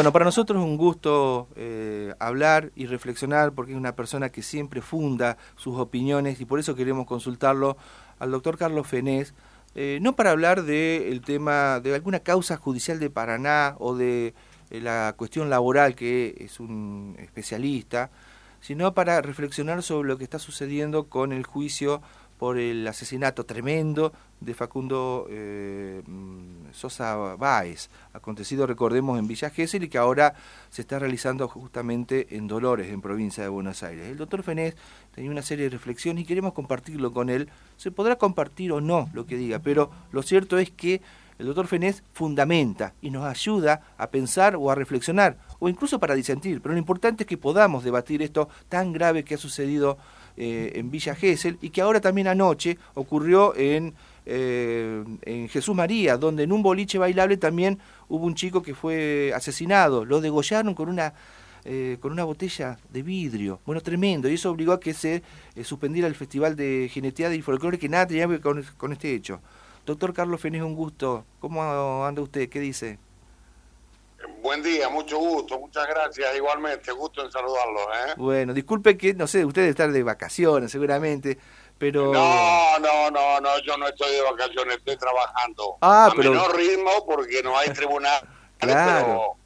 Bueno, para nosotros es un gusto eh, hablar y reflexionar porque es una persona que siempre funda sus opiniones y por eso queremos consultarlo al doctor Carlos Fenés, eh, no para hablar del tema de alguna causa judicial de Paraná o de eh, la cuestión laboral que es un especialista, sino para reflexionar sobre lo que está sucediendo con el juicio por el asesinato tremendo de Facundo eh, mm, Sosa Báez, acontecido, recordemos, en Villa Gesell y que ahora se está realizando justamente en Dolores, en provincia de Buenos Aires. El doctor Fenés tenía una serie de reflexiones y queremos compartirlo con él. Se podrá compartir o no lo que diga, pero lo cierto es que el doctor Fenés fundamenta y nos ayuda a pensar o a reflexionar, o incluso para disentir, pero lo importante es que podamos debatir esto tan grave que ha sucedido eh, en Villa Gesell y que ahora también anoche ocurrió en, eh, en Jesús María, donde en un boliche bailable también hubo un chico que fue asesinado, lo degollaron con una... Eh, con una botella de vidrio, bueno, tremendo, y eso obligó a que se suspendiera el Festival de Geneteada y Folclore, que nada tenía que ver con, con este hecho. Doctor Carlos Fenés, un gusto. ¿Cómo anda usted? ¿Qué dice? Buen día, mucho gusto, muchas gracias, igualmente, gusto en saludarlos. ¿eh? Bueno, disculpe que, no sé, usted debe estar de vacaciones seguramente, pero... No, no, no, no, yo no estoy de vacaciones, estoy trabajando. Ah, a pero... menor ritmo porque no hay tribunal, claro.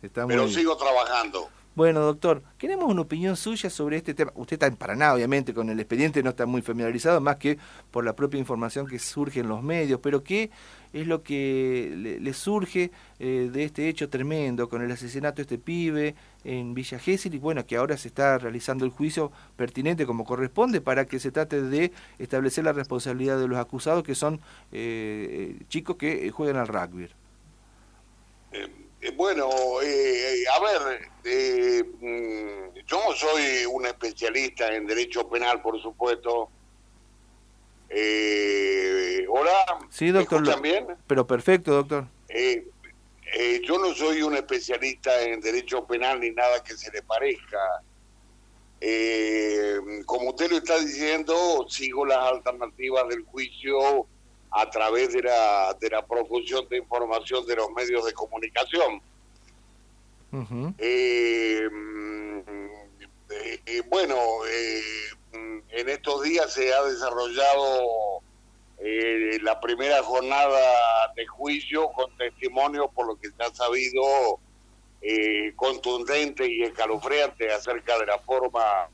pero, pero sigo trabajando. Bueno, doctor, queremos una opinión suya sobre este tema. Usted está en obviamente, con el expediente no está muy familiarizado, más que por la propia información que surge en los medios, pero ¿qué es lo que le, surge eh, de este hecho tremendo con el asesinato de este pibe en Villa Gesell y bueno, que ahora se está realizando el juicio pertinente como corresponde para que se trate de establecer la responsabilidad de los acusados que son eh, eh, chicos que juegan al rugby? Bueno, a ver, mm, yo soy un especialista en derecho penal, por supuesto, eh, hola, sí, doctor, ¿me bien? Pero perfecto, doctor. Eh, eh, yo no soy un especialista en derecho penal ni nada que se le parezca. Eh, como usted lo está diciendo, sigo las alternativas del juicio a través de la, de la profusión de información de los medios de comunicación. eh, bueno, en estos días se ha desarrollado eh, la primera jornada de juicio con testimonio por lo que se ha sabido eh, contundente y escalofriante acerca de la forma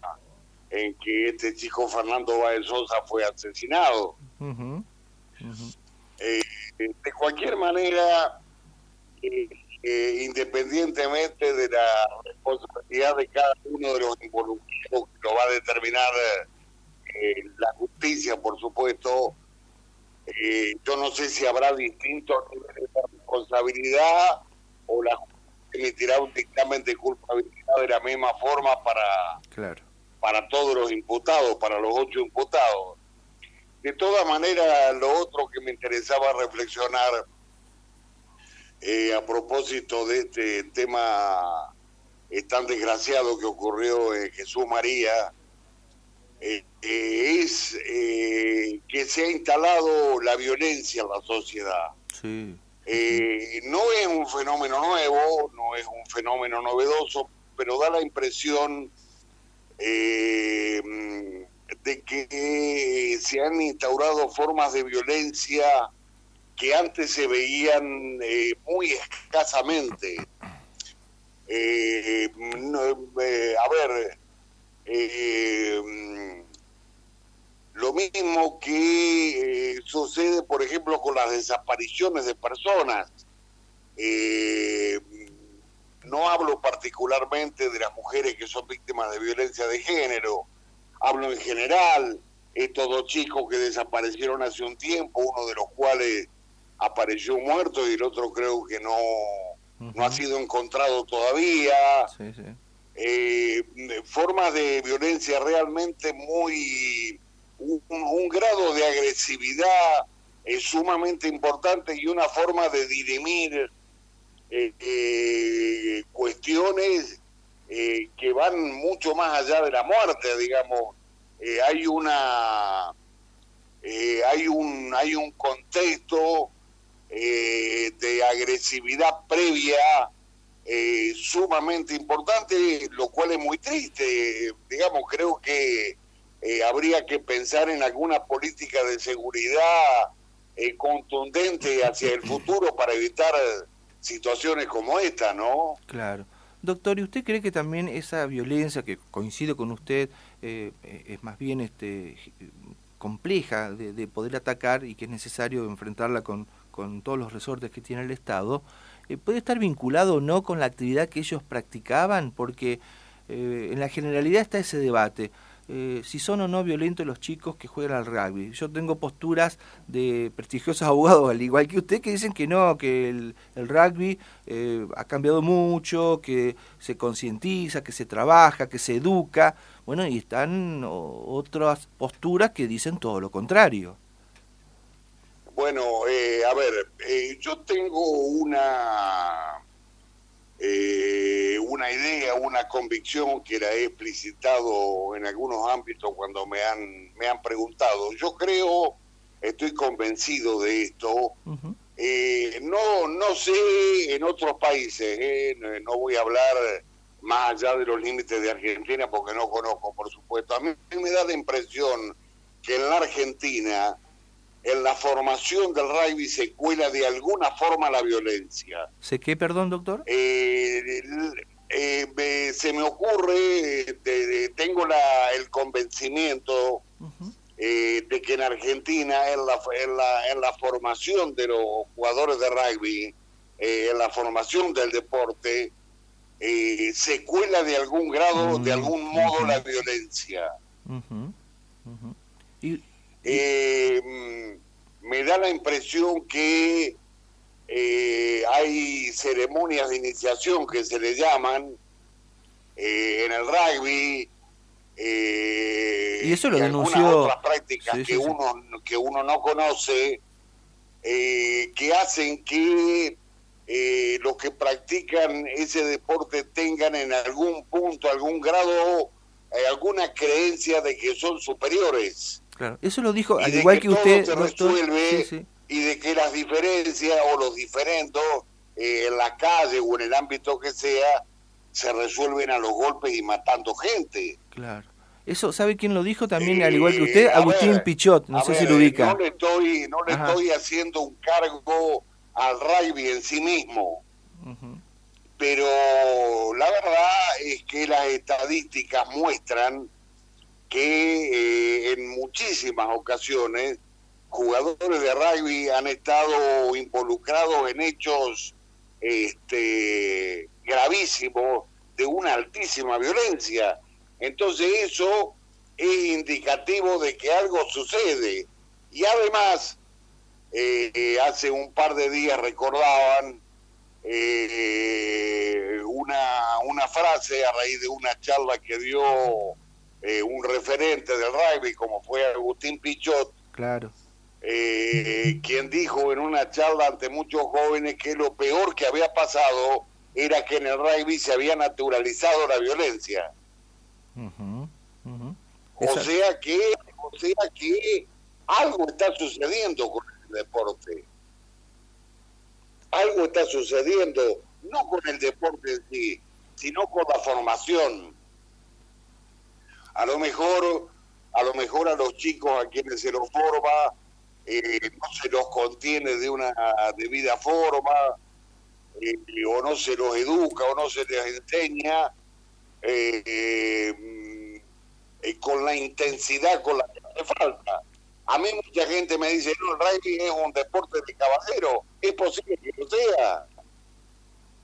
en que este chico Fernando Báez Sosa fue asesinado. Eh, de cualquier manera, independientemente de la responsabilidad de cada uno de los involucrados que lo va a determinar eh, la justicia, por supuesto, eh, yo no sé si habrá distintos niveles de responsabilidad o la justicia emitirá un dictamen de culpabilidad de la misma forma para, para todos los imputados, para los ocho imputados. De todas maneras, lo otro que me interesaba reflexionar eh, a propósito de este tema tan desgraciado que ocurrió en Jesús María, eh, eh, es eh, que se ha instalado la violencia en la sociedad. no es un fenómeno nuevo, no es un fenómeno novedoso, pero da la impresión de que se han instaurado formas de violencia que antes se veían muy escasamente. a ver, eh, lo mismo que eh, sucede, por ejemplo, con las desapariciones de personas. Eh, no hablo particularmente de las mujeres que son víctimas de violencia de género, hablo en general, estos dos chicos que desaparecieron hace un tiempo, uno de los cuales apareció muerto y el otro creo que no, no ha sido encontrado todavía. Sí, sí eh, formas de violencia realmente muy, un, grado de agresividad es sumamente importante y una forma de dirimir eh, eh, cuestiones eh, que van mucho más allá de la muerte, digamos. hay una hay un hay un contexto de agresividad previa eh, sumamente importante, lo cual es muy triste. Digamos, creo que eh, habría que pensar en alguna política de seguridad eh, contundente hacia el futuro para evitar situaciones como esta, ¿no? Claro. Doctor, ¿y usted cree que también esa violencia, que coincido con usted, es más bien este compleja de, poder atacar y que es necesario enfrentarla con, con todos los resortes que tiene el Estado, eh, puede estar vinculado o no con la actividad que ellos practicaban, porque eh, en la generalidad está ese debate. Eh, si son o no violentos los chicos que juegan al rugby. Yo tengo posturas de prestigiosos abogados, al igual que usted, que dicen que no, que el, rugby ha cambiado mucho, que se concientiza, que se trabaja, que se educa. Bueno, y están otras posturas que dicen todo lo contrario. Bueno, eh, a ver, eh, yo tengo una eh, una idea, una convicción que la he explicitado en algunos ámbitos cuando me han me han preguntado. Yo creo, estoy convencido de esto. no no sé en otros países, no voy a hablar más allá de los límites de Argentina, porque no conozco, por supuesto. A mí me da la impresión que en la Argentina, en la formación del rugby se cuela de alguna forma la violencia. ¿Se qué, perdón, doctor? Eh, eh, se me ocurre, tengo la, el convencimiento eh, de que en Argentina, en la, en, la, en la formación de los jugadores de rugby, en la formación del deporte, eh, secuela de algún grado, de algún modo, la violencia. Eh, me da la impresión que eh, hay ceremonias de iniciación que se le llaman eh, en el rugby. y eso lo denunció. otras prácticas que, Uno, que uno no conoce, que hacen que eh, los que practican ese deporte tengan en algún punto, algún grado, eh, alguna creencia de que son superiores. Claro, eso lo dijo, al igual que, usted. Se resuelve y de que las diferencias o los diferentes eh, en la calle o en el ámbito que sea se resuelven a los golpes y matando gente. Claro. Eso, ¿sabe quién lo dijo también, al igual que usted? Agustín Pichot, no sé si lo ubica. No le estoy, no le estoy haciendo un cargo al rugby en sí mismo. Pero la verdad es que las estadísticas muestran que eh, en muchísimas ocasiones jugadores de rugby han estado involucrados en hechos este, gravísimos de una altísima violencia. Entonces eso es indicativo de que algo sucede. Y además, eh, hace un par de días recordaban eh, una, una frase a raíz de una charla que dio eh, un referente del rugby como fue Agustín Pichot. Claro. Quien dijo en una charla ante muchos jóvenes que lo peor que había pasado era que en el rugby se había naturalizado la violencia. O sea que, o sea que algo está sucediendo con deporte. Algo está sucediendo, no con el deporte en sí, sino con la formación. A lo mejor, a lo mejor a los chicos a quienes se los forma, eh, no se los contiene de una debida forma, eh, o no se los educa, o no se les enseña eh, con la intensidad con la que hace falta. A mí mucha gente me dice, no, el rugby es un deporte de caballero. Es posible que lo sea.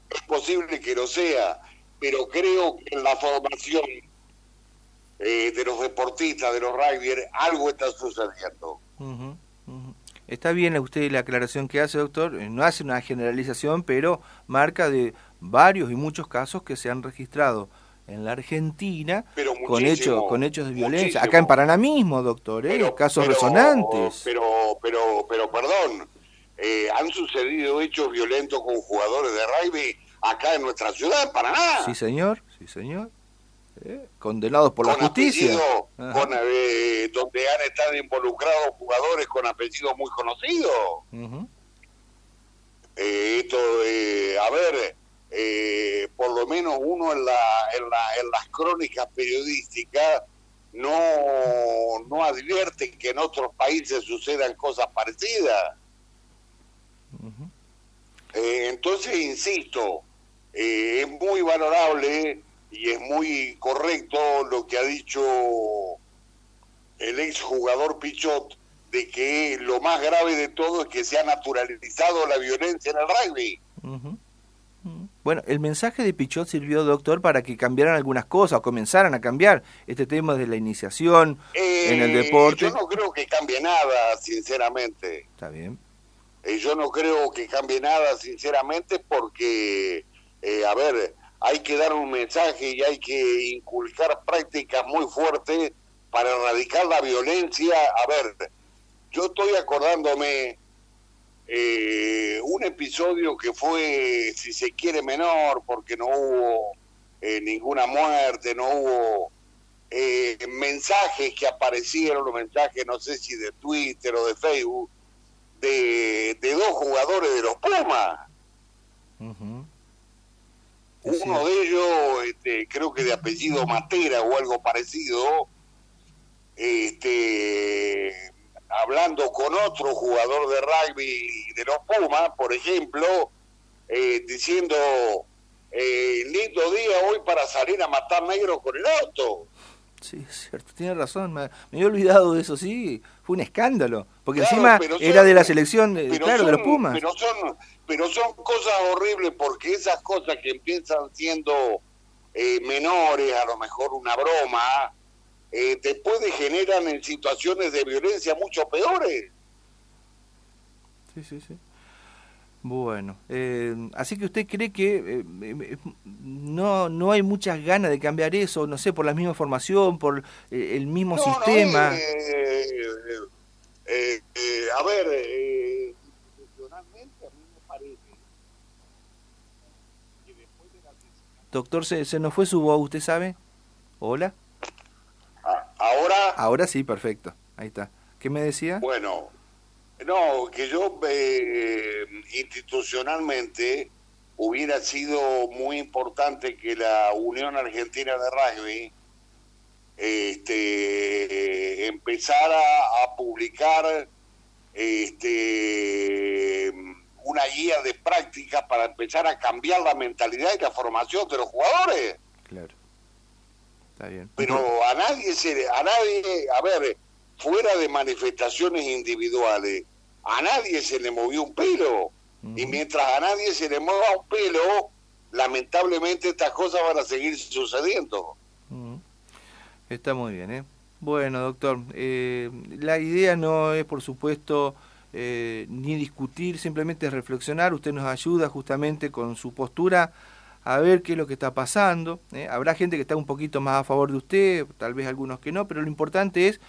Es posible que lo sea. Pero creo que en la formación eh, de los deportistas, de los rugbyers, algo está sucediendo. Está bien usted la aclaración que hace, doctor. Eh, no hace una generalización, pero marca de varios y muchos casos que se han registrado en la Argentina con hechos con hechos de violencia acá en Paraná mismo doctor ¿eh? casos resonantes pero pero pero perdón eh, han sucedido hechos violentos con jugadores de rugby acá en nuestra ciudad en Paraná sí señor sí señor ¿Eh? condenados por la justicia. con, eh, donde han estado involucrados jugadores con apellidos muy conocidos. Esto a ver lo menos uno en, la, en, la, en las crónicas periodísticas no, no advierte que en otros países sucedan cosas parecidas. Eh, entonces, insisto, eh, es muy valorable y es muy correcto lo que ha dicho el exjugador Pichot de que lo más grave de todo es que se ha naturalizado la violencia en el rugby. Bueno, el mensaje de Pichot sirvió, doctor, para que cambiaran algunas cosas o comenzaran a cambiar este tema de la iniciación en el eh, deporte. Yo no creo que cambie nada, sinceramente. Está bien. Eh, yo no creo que cambie nada, sinceramente, porque, eh, a ver, hay que dar un mensaje y hay que inculcar prácticas muy fuertes para erradicar la violencia. A ver, yo estoy acordándome eh, un episodio que fue, si se quiere, menor, porque no hubo eh, ninguna muerte, no hubo eh, mensajes que aparecieron, mensajes, no sé si de Twitter o de Facebook, de, dos jugadores de los Pumas. Uno de ellos, este, creo que de apellido Matera o algo parecido, este, hablando con otro jugador de rugby de los Pumas, por ejemplo, eh, diciendo, eh, lindo día hoy para salir a matar negros con el auto. Sí, es cierto, tiene razón, me, había olvidado de eso, sí, fue un escándalo, porque encima era de la selección, claro, de los Pumas. Pero son, pero son cosas horribles porque esas cosas que empiezan siendo eh, menores, a lo mejor una broma, eh, después generan en situaciones de violencia mucho peores. Sí, sí, sí. Bueno, eh, así que usted cree que eh, eh, no, no hay muchas ganas de cambiar eso, no sé, por la misma formación, por el mismo sistema. a ver, institucionalmente a mí me parece que después de la... Doctor, se, se nos fue su voz, ¿usted sabe? Hola. Ahora. Ahora sí, perfecto. Ahí está. ¿Qué me decía? Bueno, no, que yo eh, institucionalmente hubiera sido muy importante que la Unión Argentina de Rugby este, empezara a publicar este, una guía de práctica para empezar a cambiar la mentalidad y la formación de los jugadores. Claro. Pero a nadie se a nadie, a ver, fuera de manifestaciones individuales, a nadie se le movió un pelo. Y mientras a nadie se le mueva un pelo, lamentablemente estas cosas van a seguir sucediendo. Está muy bien, ¿eh? Bueno, doctor, eh, la idea no es, por supuesto, eh, ni discutir, simplemente reflexionar. Usted nos ayuda justamente con su postura a ver qué es lo que está pasando. ¿eh? Habrá gente que está un poquito más a favor de usted, tal vez algunos que no, pero lo importante es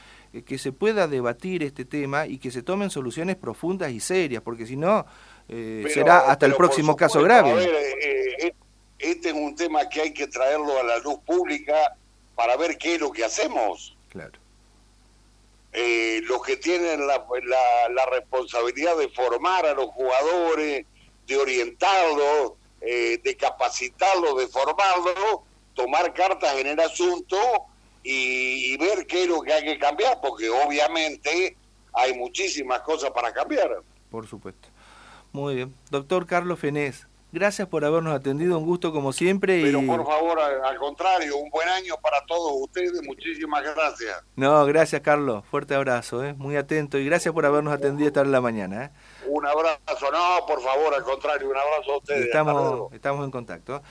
que se pueda debatir este tema y que se tomen soluciones profundas y serias, porque si no, eh, será hasta el próximo caso grave. este es un tema que hay que traerlo a la luz pública para ver qué es lo que hacemos. Claro. los que tienen la, la responsabilidad de formar a los jugadores, de orientarlos, eh, de capacitarlo, de formarlo, tomar cartas en el asunto y, ver qué es lo que hay que cambiar, porque obviamente hay muchísimas cosas para cambiar. Por supuesto. Muy bien. Doctor Carlos Fenés, gracias por habernos atendido, un gusto como siempre. Pero por favor, al, contrario, un buen año para todos ustedes, muchísimas gracias. No, gracias Carlos, fuerte abrazo, ¿eh? muy atento y gracias por habernos atendido esta en la mañana. ¿eh? Un abrazo, no, por favor, al contrario, un abrazo a ustedes. Estamos, estamos en contacto.